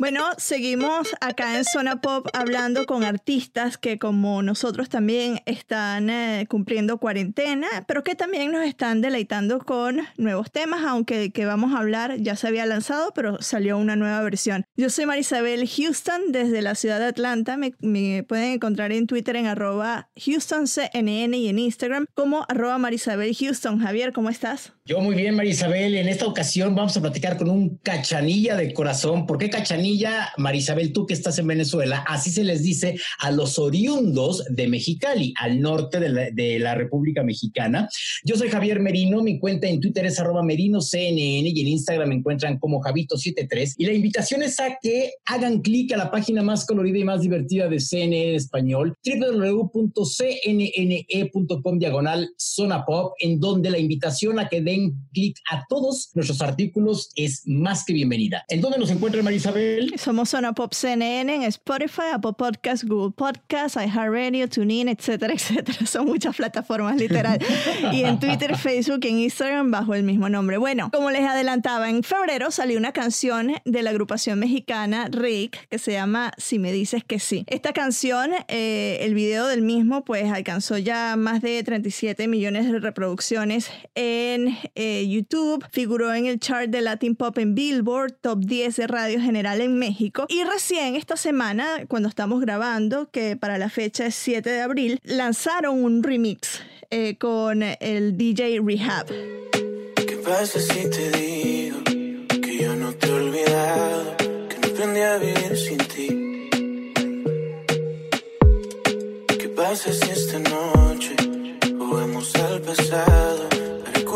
Bueno, seguimos acá en Zona Pop hablando con artistas que como nosotros también están eh, cumpliendo cuarentena, pero que también nos están deleitando con nuevos temas, aunque el que vamos a hablar ya se había lanzado, pero salió una nueva versión. Yo soy Marisabel Houston desde la ciudad de Atlanta. Me, me pueden encontrar en Twitter en arroba HoustonCNN y en Instagram como arroba Marisabel Houston. Javier, ¿cómo estás? Yo muy bien, María Isabel. En esta ocasión vamos a platicar con un cachanilla de corazón. ¿Por qué cachanilla, María Isabel, tú que estás en Venezuela? Así se les dice a los oriundos de Mexicali, al norte de la, República Mexicana. Yo soy Javier Merino, mi cuenta en Twitter es arroba merinoCNN y en Instagram me encuentran como Javito73. Y la invitación es a que hagan clic a la página más colorida y más divertida de CNN español, www.cnne.com diagonal zona pop, en donde la invitación a que den clic a todos nuestros artículos es más que bienvenida. ¿En dónde nos encuentra María Isabel? Somos Zona Pop CNN en Spotify, Apple Podcasts, Google Podcasts, iHeartRadio, TuneIn, etcétera, etcétera. Son muchas plataformas, literal. y en Twitter, Facebook, en Instagram, bajo el mismo nombre. Bueno, como les adelantaba, en febrero salió una canción de la agrupación mexicana Rick que se llama Si me dices que sí. Esta canción, eh, el video del mismo, pues alcanzó ya más de 37 millones de reproducciones en eh, YouTube, figuró en el chart de Latin Pop en Billboard, top 10 de radio general en México. Y recién esta semana, cuando estamos grabando, que para la fecha es 7 de abril, lanzaron un remix eh, con el DJ Rehab. ¿Qué pasa si te digo que yo no te he olvidado? Que no aprendí a vivir sin ti. ¿Qué pasa si esta noche al pasado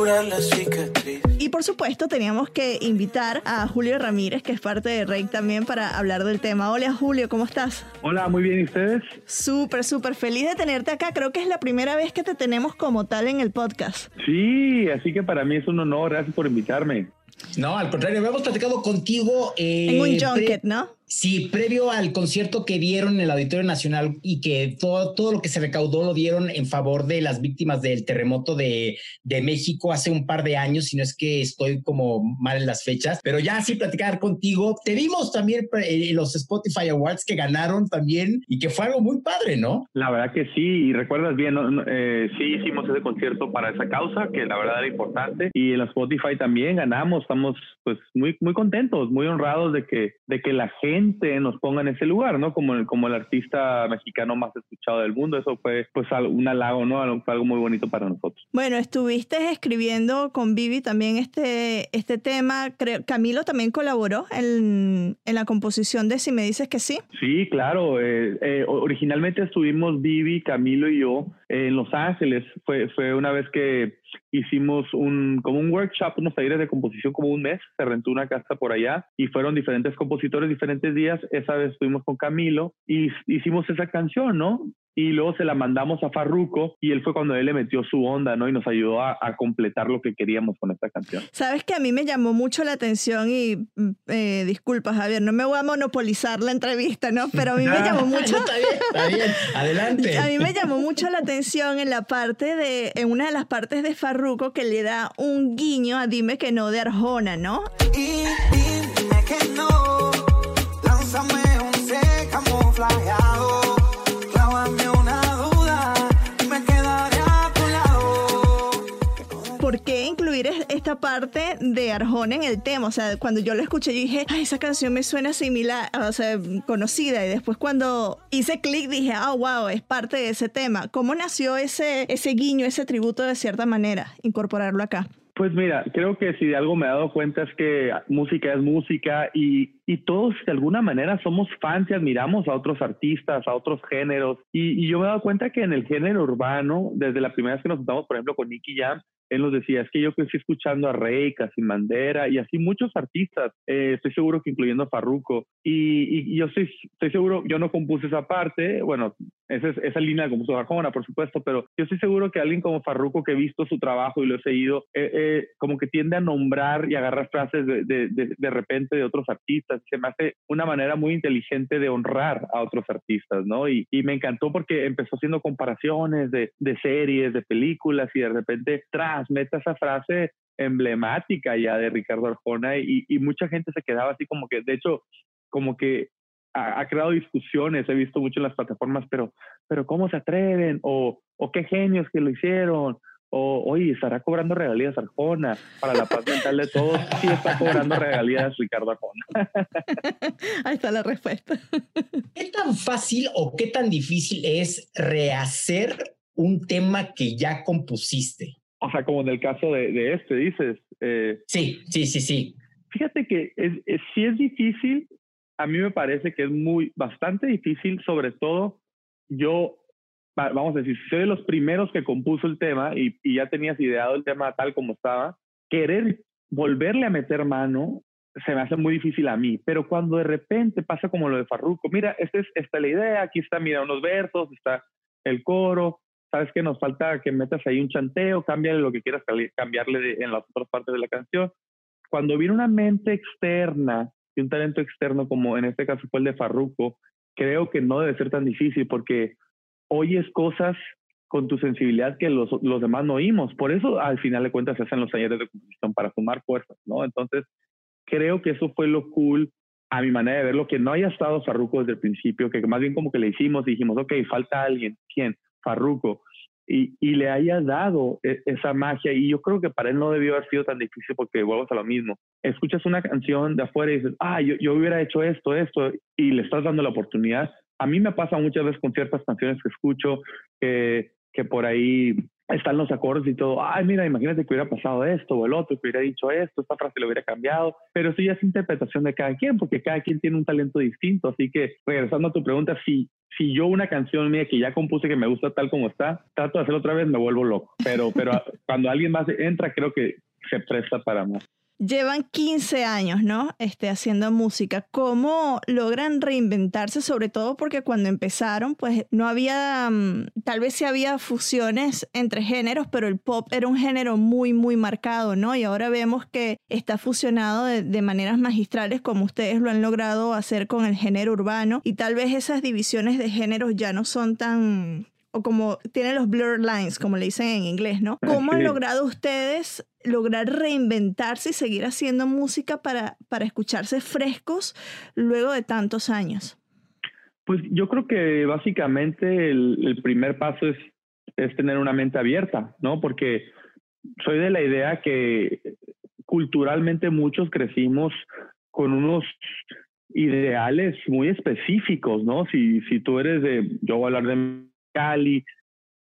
curar la cicatriz? Y por supuesto teníamos que invitar a Julio Ramírez, que es parte de Rake también, para hablar del tema. Hola Julio, ¿cómo estás? Hola, muy bien, ¿y ustedes? Súper, súper feliz de tenerte acá. Creo que es la primera vez que te tenemos como tal en el podcast. Sí, así que para mí es un honor, gracias por invitarme. No, al contrario, habíamos platicado contigo. eh, en un junket, ¿no? Sí, previo al concierto que dieron en el Auditorio Nacional y que todo, todo lo que se recaudó lo dieron en favor de las víctimas del terremoto de, de México hace un par de años, si no es que estoy como mal en las fechas, pero ya sí platicar contigo. Te vimos también eh, los Spotify Awards que ganaron también y que fue algo muy padre, ¿no? La verdad que sí, y recuerdas bien, ¿no? Eh, sí hicimos ese concierto para esa causa, que la verdad era importante, y en la Spotify también ganamos, estamos pues muy, muy contentos, muy honrados de que, de que la gente nos ponga en ese lugar, ¿no? Como, el- como el artista mexicano más escuchado del mundo, eso fue pues un halago, ¿no? Fue algo muy bonito para nosotros. Bueno, estuviste escribiendo con Vivi también este, este tema. Creo, Camilo también colaboró en, en la composición de Si me dices que sí. Sí, claro. eh, eh, originalmente estuvimos Vivi, Camilo y yo en Los Ángeles. Fue, fue una vez que hicimos un como un workshop, unos talleres de composición como un mes. Se rentó una casa por allá y fueron diferentes compositores diferentes días. Esa vez estuvimos con Camilo y hicimos esa canción, ¿no? Y luego se la mandamos a Farruko y él fue cuando él le metió su onda, ¿no? Y nos ayudó a, completar lo que queríamos con esta canción. Sabes que a mí me llamó mucho la atención y mm, eh, disculpa Javier, no me voy a monopolizar la entrevista, ¿no? Pero a mí me llamó mucho... está bien, está bien, adelante. A mí me llamó mucho la atención en la parte de, en una de las partes de Farruko que le da un guiño a Dime que no de Arjona, ¿no? Y dime que no, ¿por qué incluir esta parte de Arjona en el tema? O sea, cuando yo lo escuché, yo dije, ay, esa canción me suena similar, o sea, conocida. Y después cuando hice clic dije, ah, wow, es parte de ese tema. ¿Cómo nació ese, ese guiño, ese tributo de cierta manera, incorporarlo acá? Pues mira, creo que si de algo me he dado cuenta es que música es música y, y todos de alguna manera somos fans y admiramos a otros artistas, a otros géneros. Y, y, yo me he dado cuenta que en el género urbano, desde la primera vez que nos juntamos, por ejemplo, con Nicky Jam, él nos decía, es que yo crecí escuchando a Rey, Sin Bandera y así muchos artistas, eh, estoy seguro que incluyendo a Farruko. Y, yo estoy, estoy seguro, yo no compuse esa parte, bueno, esa, esa línea la compuso Arjona, por supuesto, pero yo estoy seguro que alguien como Farruko que he visto su trabajo y lo he seguido, eh, eh, como que tiende a nombrar y agarrar frases de, de, de, repente de otros artistas. Se me hace una manera muy inteligente de honrar a otros artistas, ¿no? Y, y me encantó porque empezó haciendo comparaciones de, de series, de películas y de repente tras meta esa frase emblemática ya de Ricardo Arjona y, mucha gente se quedaba así como que, de hecho, como que ha, creado discusiones, he visto mucho en las plataformas, pero, pero ¿cómo se atreven? O, o qué genios que lo hicieron. O, oye, ¿estará cobrando regalías Arjona para la paz mental de todos? Sí, está cobrando regalías Ricardo Arjona. Ahí está la respuesta. ¿Qué tan fácil o qué tan difícil es rehacer un tema que ya compusiste? O sea, como en el caso de, este, dices. Eh, sí, sí, sí, sí. Fíjate que es, si es difícil, a mí me parece que es muy, bastante difícil, sobre todo yo, vamos a decir, soy de los primeros que compuso el tema y, y ya tenías ideado el tema tal como estaba, querer volverle a meter mano se me hace muy difícil a mí, pero cuando de repente pasa como lo de Farruko, mira, esta es, esta es la idea, aquí está, mira, unos versos, está el coro, sabes que nos falta que metas ahí un chanteo, cámbiale lo que quieras cambiarle en las otras partes de la canción. Cuando viene una mente externa y un talento externo, como en este caso fue el de Farruko, creo que no debe ser tan difícil porque oyes cosas con tu sensibilidad que los, los demás no oímos. Por eso, al final de cuentas, se hacen los talleres de composición para sumar fuerzas, ¿no? Entonces, creo que eso fue lo cool a mi manera de verlo, que no haya estado Farruko desde el principio, que más bien como que le hicimos y dijimos, ok, falta alguien. ¿Quién? Farruko y, y, le haya dado e, esa magia. Y yo creo que para él no debió haber sido tan difícil porque vuelvo a lo mismo. Escuchas una canción de afuera y dices, ah, yo, yo hubiera hecho esto, esto, y le estás dando la oportunidad. A mí me pasa muchas veces con ciertas canciones que escucho que, que por ahí están los acordes y todo, ay, mira, imagínate que hubiera pasado esto o el otro, que hubiera dicho esto, esta frase lo hubiera cambiado, pero eso ya es interpretación de cada quien, porque cada quien tiene un talento distinto, así que regresando a tu pregunta, si, si yo una canción mía que ya compuse que me gusta tal como está, trato de hacerlo otra vez, me vuelvo loco, pero, pero cuando alguien más entra, creo que se presta para más. Llevan 15 años, ¿no? Este, haciendo música. ¿Cómo logran reinventarse? Sobre todo porque cuando empezaron, pues no había, mm, tal vez sí había fusiones entre géneros, pero el pop era un género muy, muy marcado, ¿no? Y ahora vemos que está fusionado de, de maneras magistrales como ustedes lo han logrado hacer con el género urbano. Y tal vez esas divisiones de géneros ya no son tan o como tienen los blur lines, como le dicen en inglés, ¿no? ¿Cómo han logrado ustedes lograr reinventarse y seguir haciendo música para, para escucharse frescos luego de tantos años? Pues yo creo que básicamente el, primer paso es, es tener una mente abierta, ¿no? Porque soy de la idea que culturalmente muchos crecimos con unos ideales muy específicos, ¿no? Si, si tú eres de, yo voy a hablar de Cali,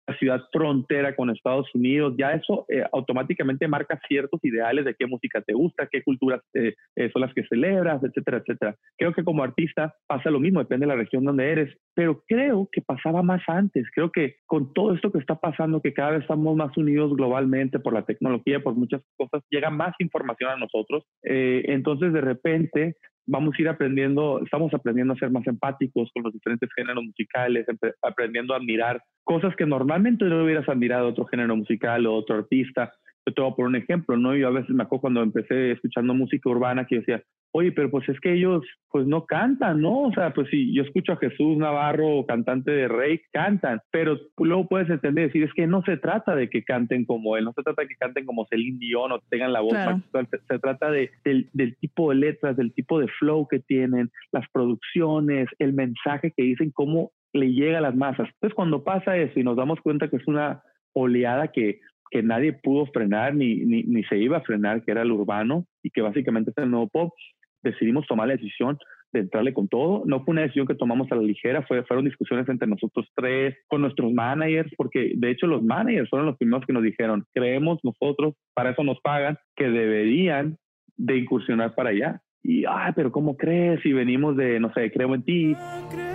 la ciudad frontera con Estados Unidos, ya eso eh, automáticamente marca ciertos ideales de qué música te gusta, qué culturas eh, eh, son las que celebras, etcétera, etcétera. Creo que como artista pasa lo mismo, depende de la región donde eres, pero creo que pasaba más antes. Creo que con todo esto que está pasando, que cada vez estamos más unidos globalmente por la tecnología, por muchas cosas, llega más información a nosotros. entonces, de repente, vamos a ir aprendiendo, estamos aprendiendo a ser más empáticos con los diferentes géneros musicales, aprendiendo a admirar cosas que normalmente no hubieras admirado otro género musical o otro artista. Yo te voy a poner un ejemplo, ¿no? Yo a veces me acuerdo cuando empecé escuchando música urbana que yo decía, oye, pero pues es que ellos pues no cantan, ¿no? O sea, pues si yo escucho a Jesús Navarro, cantante de Rey, cantan, pero luego puedes entender, decir, es que no se trata de que canten como él, no se trata de que canten como Celine Dion o tengan la voz se, trata de, del, del tipo de letras, del tipo de flow que tienen, las producciones, el mensaje que dicen, cómo le llega a las masas. Entonces, cuando pasa eso y nos damos cuenta que es una oleada que que nadie pudo frenar ni, ni, ni, se iba a frenar, que era el urbano y que básicamente es el nuevo pop, decidimos tomar la decisión de entrarle con todo. No fue una decisión que tomamos a la ligera, fue, fueron discusiones entre nosotros tres, con nuestros managers, porque de hecho los managers fueron los primeros que nos dijeron, creemos nosotros, para eso nos pagan, que deberían de incursionar para allá. Y, ay, pero ¿cómo crees? Si venimos de, no sé, creo en ti. Creo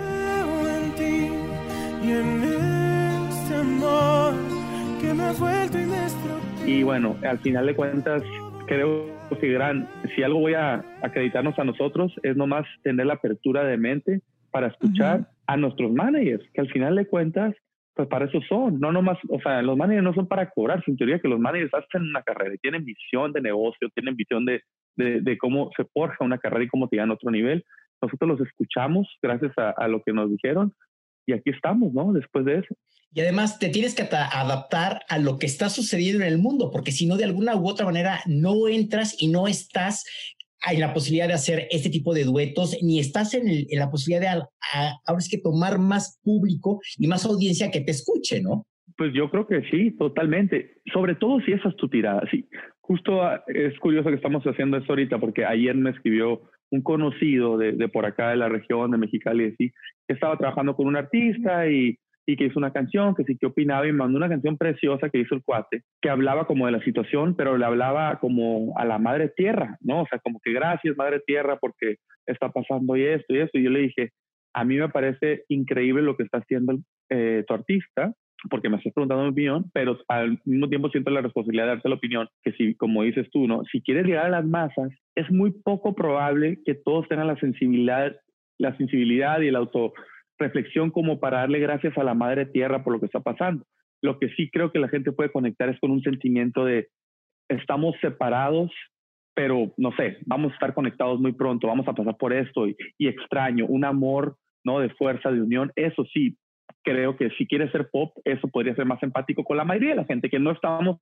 Y bueno, al final de cuentas, creo que gran, si algo voy a acreditarnos a nosotros es nomás tener la apertura de mente para escuchar a nuestros managers, que al final de cuentas, pues para eso son, no nomás, o sea, los managers no son para cobrar, en teoría que los managers hacen una carrera y tienen visión de negocio, tienen visión de, de, cómo se forja una carrera y cómo te a otro nivel. Nosotros los escuchamos gracias a, a lo que nos dijeron y aquí estamos, ¿no? Después de eso. Y además te tienes que adaptar a lo que está sucediendo en el mundo, porque si no, de alguna u otra manera no entras y no estás en la posibilidad de hacer este tipo de duetos, ni estás en, la posibilidad de ahora es que tomar más público y más audiencia que te escuche, ¿no? Pues yo creo que sí, totalmente. Sobre todo si esa es tu tirada. Sí, justo ah, es curioso que estamos haciendo esto ahorita porque ayer me escribió un conocido de, de por acá de la región de Mexicali, sí, que estaba trabajando con un artista y y que hizo una canción, que sí que opinaba y mandó una canción preciosa que hizo el cuate, que hablaba como de la situación, pero le hablaba como a la madre tierra, ¿no? O sea, como que gracias madre tierra porque está pasando y esto y esto. Y yo le dije, a mí me parece increíble lo que está haciendo eh, tu artista, porque me estás preguntando mi opinión, pero al mismo tiempo siento la responsabilidad de darte la opinión, que si, como dices tú, ¿no? Si quieres llegar a las masas, es muy poco probable que todos tengan la sensibilidad, la sensibilidad y el auto reflexión como para darle gracias a la madre tierra por lo que está pasando. Lo que sí creo que la gente puede conectar es con un sentimiento de estamos separados, pero no sé, vamos a estar conectados muy pronto, vamos a pasar por esto y, extraño, un amor, ¿no? De fuerza, de unión, eso sí, creo que si quieres ser pop, eso podría ser más empático con la mayoría de la gente, que no estábamos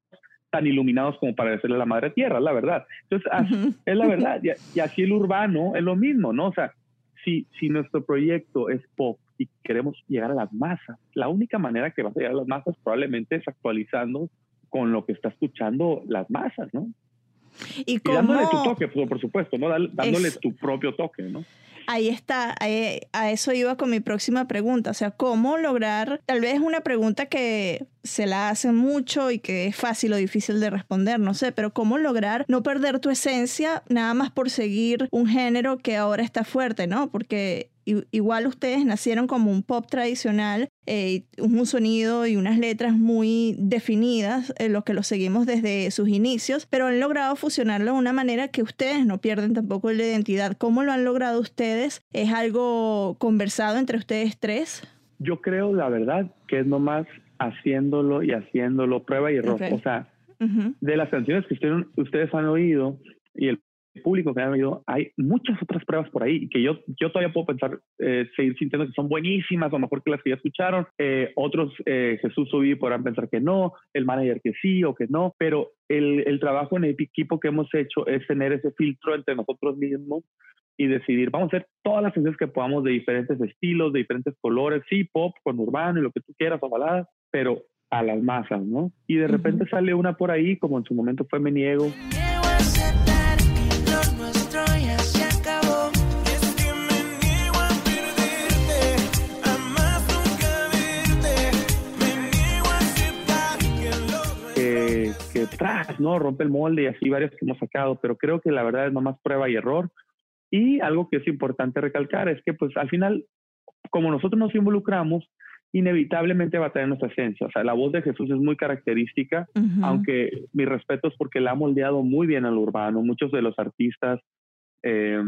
tan iluminados como para decirle a la madre tierra, la verdad. Entonces, es la verdad. Y, y, así el urbano es lo mismo, ¿no? O sea, si, si nuestro proyecto es pop y queremos llegar a las masas, la única manera que vas a llegar a las masas probablemente es actualizando con lo que está escuchando las masas, ¿no? Y, dándole tu toque, por supuesto, ¿no? Dándole tu propio toque, ¿no? Ahí está, a eso iba con mi próxima pregunta, o sea, ¿cómo lograr, tal vez una pregunta que se la hace mucho y que es fácil o difícil de responder, no sé, pero cómo lograr no perder tu esencia nada más por seguir un género que ahora está fuerte, ¿no? Porque igual ustedes nacieron como un pop tradicional, eh, un sonido y unas letras muy definidas, en lo que lo seguimos desde sus inicios, pero han logrado fusionarlo de una manera que ustedes no pierden tampoco la identidad. ¿Cómo lo han logrado ustedes? ¿Es algo conversado entre ustedes tres? Yo creo, la verdad, que es nomás haciéndolo y haciéndolo, prueba y error. O sea, de las canciones que ustedes han oído y el público que han oído, hay muchas otras pruebas por ahí que yo, yo todavía puedo pensar, eh, seguir sintiendo que son buenísimas o mejor que las que ya escucharon. Eh, otros, eh, Jesús Subí podrán pensar que no, el manager que sí o que no, pero el, el trabajo en el equipo que hemos hecho es tener ese filtro entre nosotros mismos y decidir, vamos a hacer todas las canciones que podamos de diferentes estilos, de diferentes colores, sí, pop, con urbano y lo que tú quieras, o baladas, pero a las masas, ¿no? Y de repente sale una por ahí, como en su momento fue Me Niego. Tras, ¿no? Rompe el molde y así varias que hemos sacado, pero creo que la verdad es nomás prueba y error. Y algo que es importante recalcar es que pues al final, como nosotros nos involucramos, inevitablemente va a tener nuestra esencia. O sea, la voz de Jesús es muy característica, aunque mi respeto es porque la ha moldeado muy bien al urbano. Muchos de los artistas eh,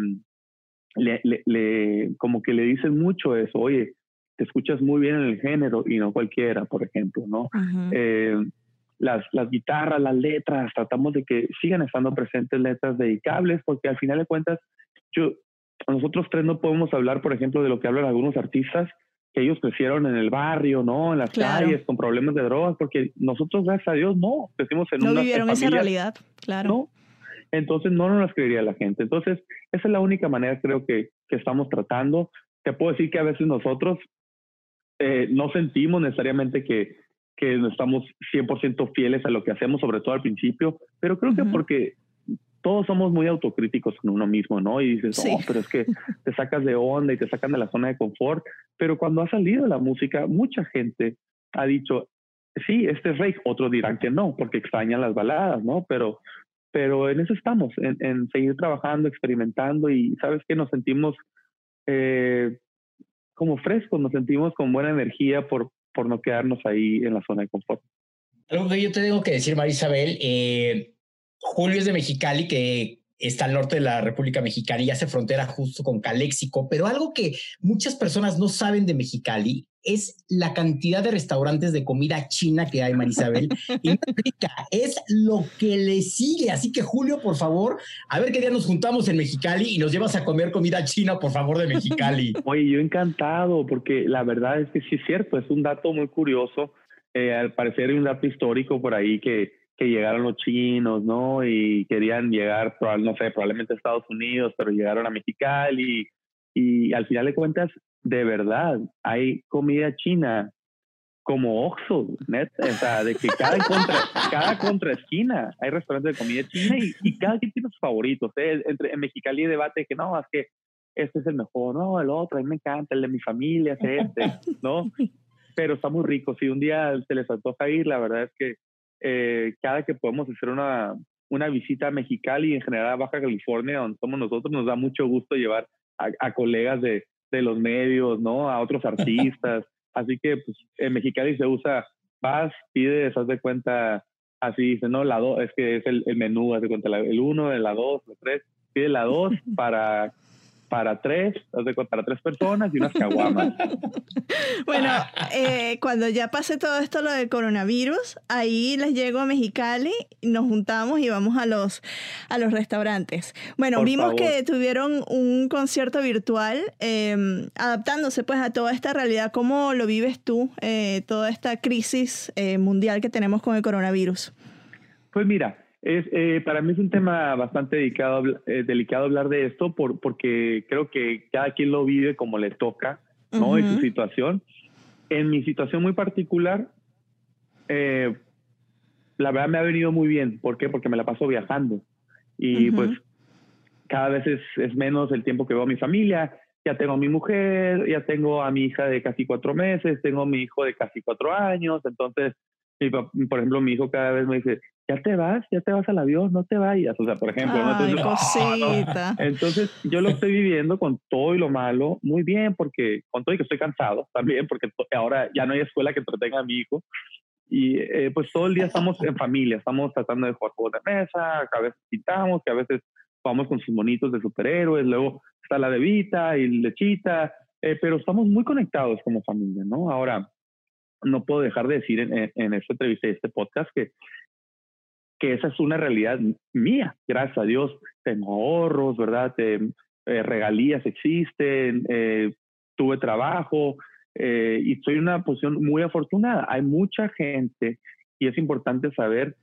le, le, como que le dicen mucho eso, oye, te escuchas muy bien en el género y no cualquiera, por ejemplo, ¿no? Eh, las, las guitarras, las letras, tratamos de que sigan estando presentes letras dedicables, porque al final de cuentas, yo, nosotros tres no podemos hablar, por ejemplo, de lo que hablan algunos artistas, que ellos crecieron en el barrio, ¿no? En las calles, con problemas de drogas, porque nosotros, gracias a Dios, no, crecimos en no una vivieron esa realidad, claro. ¿no? Entonces no nos las creería la gente. Entonces, esa es la única manera, creo que, que estamos tratando. Te puedo decir que a veces nosotros eh, no sentimos necesariamente que, que estamos 100% fieles a lo que hacemos, sobre todo al principio, pero creo que porque todos somos muy autocríticos con uno mismo, ¿no? Y dices, oh, pero es que te sacas de onda y te sacan de la zona de confort. Pero cuando ha salido la música, mucha gente ha dicho, sí, este es rey. Otros dirán que no, porque extrañan las baladas, ¿no? Pero, pero en eso estamos, en, seguir trabajando, experimentando y sabes que nos sentimos eh, como frescos, nos sentimos con buena energía por, por no quedarnos ahí en la zona de confort. Algo que yo te tengo que decir, Marisabel, eh, Julio es de Mexicali, que está al norte de la República Mexicana y hace frontera justo con Caléxico, pero algo que muchas personas no saben de Mexicali es la cantidad de restaurantes de comida china que hay, Marisabel. y es lo que le sigue. Así que, Julio, por favor, a ver qué día nos juntamos en Mexicali y nos llevas a comer comida china, por favor, de Mexicali. Oye, yo encantado, porque la verdad es que sí es cierto, es un dato muy curioso. Eh, al parecer hay un dato histórico por ahí que que llegaron los chinos, ¿no? Y querían llegar, no sé, probablemente a Estados Unidos, pero llegaron a Mexicali y, y al final de cuentas, de verdad, hay comida china como Oxxo, neta, o sea, de que cada contra, cada contraesquina hay restaurantes de comida china y, cada quien tiene sus favoritos. ¿eh? Entre, en Mexicali hay debate que no, es que este es el mejor, no, el otro, a mí me encanta, el de mi familia es este, ¿no? Pero está muy rico. Si un día se les antoja ir, la verdad es que eh, cada que podemos hacer una, una visita a Mexicali y en general a Baja California, donde somos nosotros, nos da mucho gusto llevar a, colegas de, de, los medios, ¿no? A otros artistas. Así que pues, en Mexicali se usa, vas, pides, haz de cuenta, así dice, ¿no? La dos, es que es el, menú, haz de cuenta, el uno, la dos, la tres, pide la dos para para tres, para tres personas y unas caguamas. bueno, eh, cuando ya pase todo esto lo del coronavirus, ahí les llego a Mexicali, nos juntamos y vamos a los, a los restaurantes. Bueno, vimos que tuvieron un concierto virtual em, adaptándose pues a toda esta realidad. ¿Cómo lo vives tú, eh, toda esta crisis eh, mundial que tenemos con el coronavirus? Pues mira, es, eh, para mí es un tema bastante delicado, eh, delicado hablar de esto por, porque creo que cada quien lo vive como le toca, ¿no? En su situación. En mi situación muy particular, eh, la verdad me ha venido muy bien. ¿Por qué? Porque me la paso viajando. Y pues cada vez es, es, menos el tiempo que veo a mi familia. Ya tengo a mi mujer, ya tengo a mi hija de casi cuatro meses, tengo a mi hijo de casi cuatro años. Entonces, por ejemplo, mi hijo cada vez me dice, ya te vas, ya te vas al avión, no te vayas. O sea, por ejemplo, cosita. Entonces, yo lo estoy viviendo con todo y lo malo muy bien, porque con todo y que estoy cansado también, porque ahora ya no hay escuela que entretenga a mi hijo. Y eh, pues todo el día estamos en familia, estamos tratando de jugar juegos de mesa, que a veces pintamos, que a veces vamos con sus monitos de superhéroes, luego está la de y Lechita, eh, pero estamos muy conectados como familia, ¿no? Ahora, no puedo dejar de decir en, en, esta entrevista y este podcast que, que esa es una realidad mía, gracias a Dios. Tengo ahorros, ¿verdad? Eh, regalías existen, eh, tuve trabajo eh, y estoy en una posición muy afortunada. Hay mucha gente y es importante saber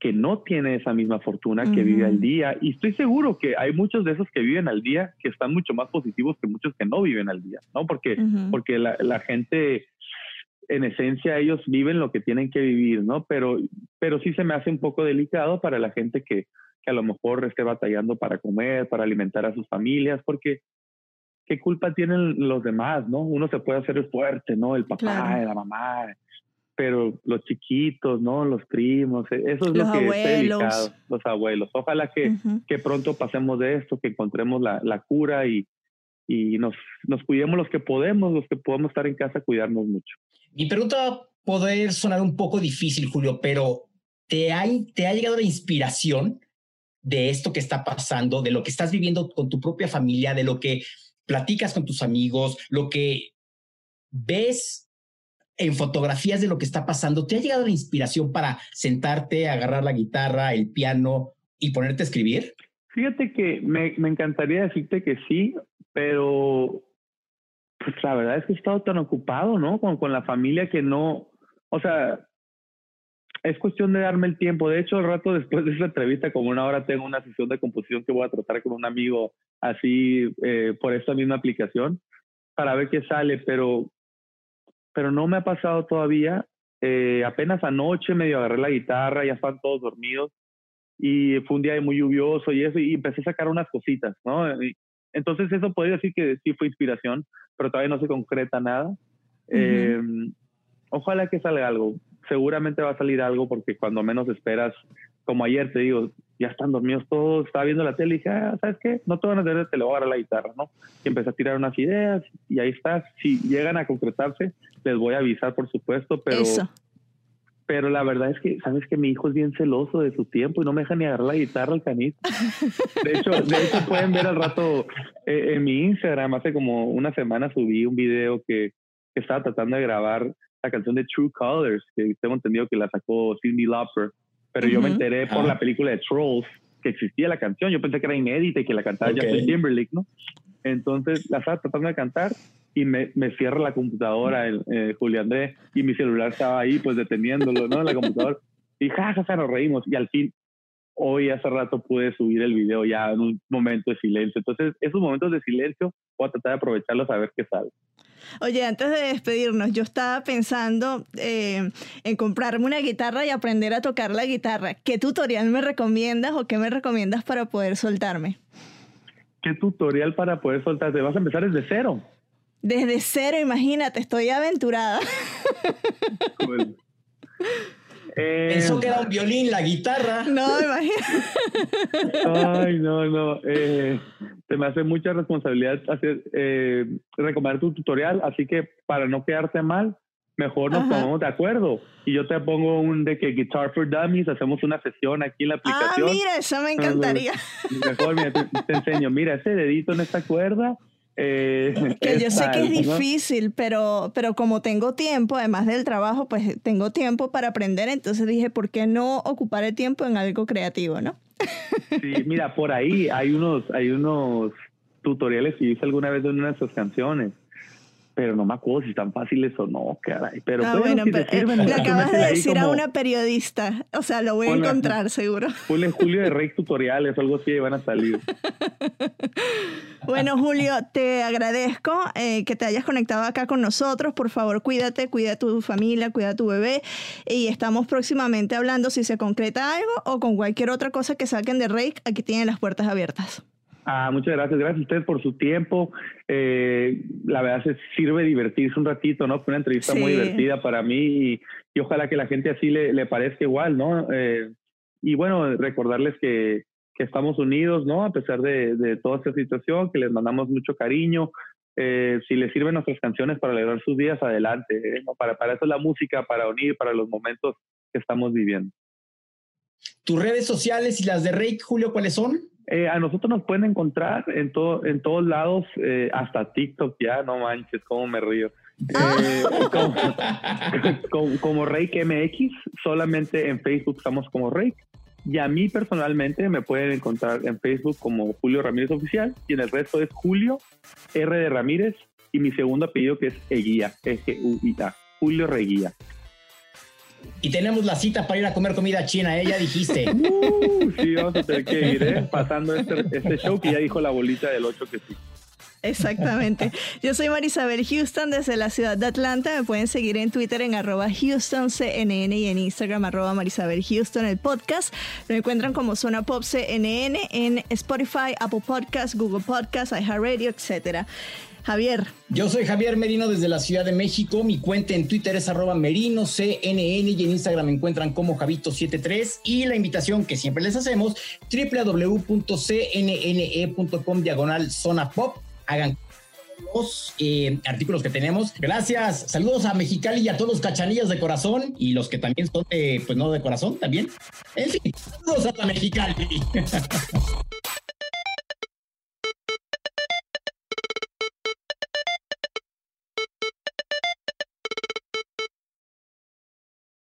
que no tiene esa misma fortuna, que vive al día. Y estoy seguro que hay muchos de esos que viven al día que están mucho más positivos que muchos que no viven al día, ¿no? Porque, porque la, la, gente en esencia ellos viven lo que tienen que vivir, ¿no? Pero, pero sí se me hace un poco delicado para la gente que, que a lo mejor esté batallando para comer, para alimentar a sus familias, porque ¿qué culpa tienen los demás, no? Uno se puede hacer fuerte, ¿no? El papá, la mamá, pero los chiquitos, ¿no? Los primos, e, eso es lo que es delicado, los abuelos. Ojalá que, que pronto pasemos de esto, que encontremos la, la cura y, y nos, nos cuidemos los que podemos, los que podemos estar en casa, cuidarnos mucho. Mi pregunta va a poder sonar un poco difícil, Julio, pero ¿te ha, te ha llegado la inspiración de esto que está pasando, de lo que estás viviendo con tu propia familia, de lo que platicas con tus amigos, lo que ves en fotografías de lo que está pasando, ¿te ha llegado la inspiración para sentarte, agarrar la guitarra, el piano y ponerte a escribir? Fíjate que me, me encantaría decirte que sí, pero pues la verdad es que he estado tan ocupado, ¿no? Con, con la familia que no, o sea, es cuestión de darme el tiempo. De hecho, el rato después de esa entrevista, como una hora, tengo una sesión de composición que voy a tratar con un amigo así eh, por esta misma aplicación para ver qué sale, pero, pero no me ha pasado todavía. Eh, apenas anoche medio agarré la guitarra, ya están todos dormidos y fue un día muy lluvioso y eso, y empecé a sacar unas cositas, ¿no? Entonces eso podría decir que sí fue inspiración, pero todavía no se concreta nada. eh, ojalá que salga algo seguramente va a salir algo porque cuando menos esperas, como ayer te digo, ya están dormidos todos, estaba viendo la tele y dije, ah, ¿sabes qué? No te van a hacer, te lo voy a dar la guitarra, ¿no? Y empecé a tirar unas ideas y ahí está. Si llegan a concretarse, les voy a avisar, por supuesto, pero... Pero la verdad es que, sabes que mi hijo es bien celoso de su tiempo y no me deja ni agarrar la guitarra al canito. De hecho, de hecho pueden ver al rato eh, en mi Instagram, hace como una semana subí un video que, que estaba tratando de grabar la canción de True Colors, que tengo entendido que la sacó Cindy Lauper, pero yo me enteré por la película de Trolls que existía la canción. Yo pensé que era inédita y que la cantaba okay. Justin Timberlake, ¿no? Entonces la estaba tratando de cantar y me, me cierra la computadora el, eh, Julio Andrés y mi celular estaba ahí pues deteniéndolo, ¿no? En la computadora. Y jajaja, ja, ja, nos reímos y al fin hoy hace rato pude subir el video ya en un momento de silencio. Entonces esos momentos de silencio voy a tratar de aprovecharlos a ver qué sale. Oye, antes de despedirnos, yo estaba pensando eh, en comprarme una guitarra y aprender a tocar la guitarra. ¿Qué tutorial me recomiendas o qué me recomiendas para poder soltarme? ¿Qué tutorial para poder soltarte? ¿Vas a empezar desde cero? Desde cero, imagínate, estoy aventurada. Cool. Eh, Pensó que era un violín, la guitarra. No, imagínate. Ay, no, no. Eh, te me hace mucha responsabilidad hacer, eh, recomendar tu tutorial, así que para no quedarte mal, mejor nos Ajá. pongamos de acuerdo. Y yo te pongo un de que Guitar for Dummies, hacemos una sesión aquí en la aplicación. Ah, mira, eso me encantaría. Mejor, mira, te, te enseño, mira, ese dedito en esta cuerda eh, que yo sé que es difícil, ¿no? pero, pero como tengo tiempo, además del trabajo, pues tengo tiempo para aprender, entonces dije, ¿por qué no ocupar el tiempo en algo creativo, no? Sí, mira, por ahí hay unos, hay unos tutoriales que hice alguna vez de una de sus canciones pero no me acuerdo si están fáciles o no, caray. Pero, ah, bueno, si pero sirven, eh, le acabas de decir a una periodista, o sea, lo voy a encontrar seguro. Ponle Julio de Rey tutoriales o algo así y van a salir. bueno, Julio, te agradezco eh, que te hayas conectado acá con nosotros. Por favor, cuídate, cuida a tu familia, cuida a tu bebé y estamos próximamente hablando si se concreta algo o con cualquier otra cosa que saquen de Rey, aquí tienen las puertas abiertas. Ah, muchas gracias, gracias a ustedes por su tiempo. Eh, la verdad se sirve divertirse un ratito, ¿no? Fue una entrevista sí. muy divertida para mí y, y, ojalá que la gente así le, le parezca igual, ¿no? Eh, y bueno, recordarles que, que, estamos unidos, ¿no? A pesar de, de, toda esta situación, que les mandamos mucho cariño. Eh, si les sirven nuestras canciones para alegrar sus días, adelante. ¿eh? ¿no? Para, para eso es la música, para unir, para los momentos que estamos viviendo. ¿Tus redes sociales y las de Rey, Julio, cuáles son? Eh, a nosotros nos pueden encontrar en, todo, en todos lados, eh, hasta TikTok ya, no manches, cómo me río. Eh, como, como, como Reik MX, solamente en Facebook estamos como Reik. Y a mí personalmente me pueden encontrar en Facebook como Julio Ramírez Oficial y en el resto es Julio R de Ramírez y mi segundo apellido que es Eguía, E-G-U-I-A, Julio Reguía. Y tenemos la cita para ir a comer comida china, ¿eh? Ya dijiste. Uh, sí, vamos a tener que ir, ¿eh? Pasando este, este, show que ya dijo la bolita del 8 que sí. Exactamente. Yo soy Marisabel Houston desde la ciudad de Atlanta. Me pueden seguir en Twitter en arroba HoustonCNN y en Instagram arroba Marisabel Houston, el podcast. Lo encuentran como Zona Pop CNN en Spotify, Apple Podcasts, Google Podcasts, iHeartRadio, etcétera. Javier. Yo soy Javier Merino desde la Ciudad de México. Mi cuenta en Twitter es arroba merino CNN y en Instagram me encuentran como Javito73 y la invitación que siempre les hacemos www.cnne.com diagonal zona pop. Hagan los eh, artículos que tenemos. Gracias. Saludos a Mexicali y a todos los cachanillas de corazón y los que también son de, pues no de corazón también. En fin, saludos a Mexicali.